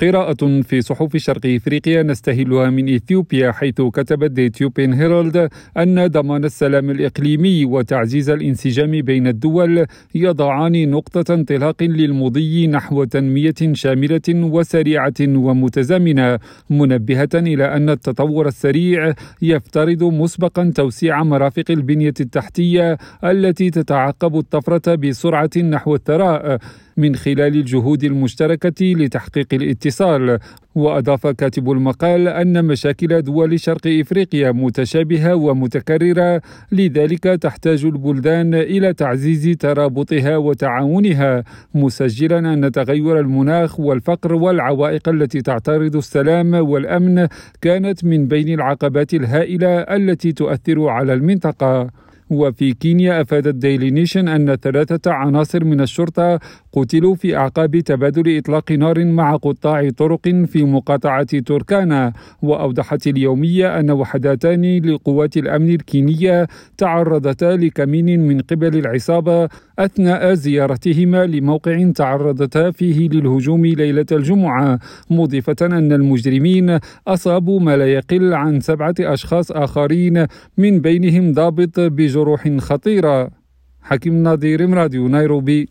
قراءة في صحف شرق إفريقيا نستهلها من إثيوبيا حيث كتبت ذا اثيوبيان هيرالد أن ضمان السلام الإقليمي وتعزيز الانسجام بين الدول يضعان نقطة انطلاق للمضي نحو تنمية شاملة وسريعة ومتزامنة منبهة إلى أن التطور السريع يفترض مسبقا توسيع مرافق البنية التحتية التي تتعقب الطفرة بسرعة نحو الثراء. من خلال الجهود المشتركة لتحقيق الاتصال. وأضاف كاتب المقال أن مشاكل دول شرق إفريقيا متشابهة ومتكررة لذلك تحتاج البلدان إلى تعزيز ترابطها وتعاونها مسجلا أن تغير المناخ والفقر والعوائق التي تعترض السلام والأمن كانت من بين العقبات الهائلة التي تؤثر على المنطقة. وفي كينيا أفادت ديلي نيشن أن ثلاثة عناصر من الشرطة قتلوا في أعقاب تبادل إطلاق نار مع قطاع طرق في مقاطعة توركانا وأوضحت اليومية أن وحدتان لقوات الأمن الكينية تعرضتا لكمين من قبل العصابة أثناء زيارتهما لموقع تعرضتا فيه للهجوم ليلة الجمعة مضيفة أن المجرمين أصابوا ما لا يقل عن سبعة أشخاص آخرين من بينهم ضابط بجروح خطيرة. حكيم نظير راديو نيروبي.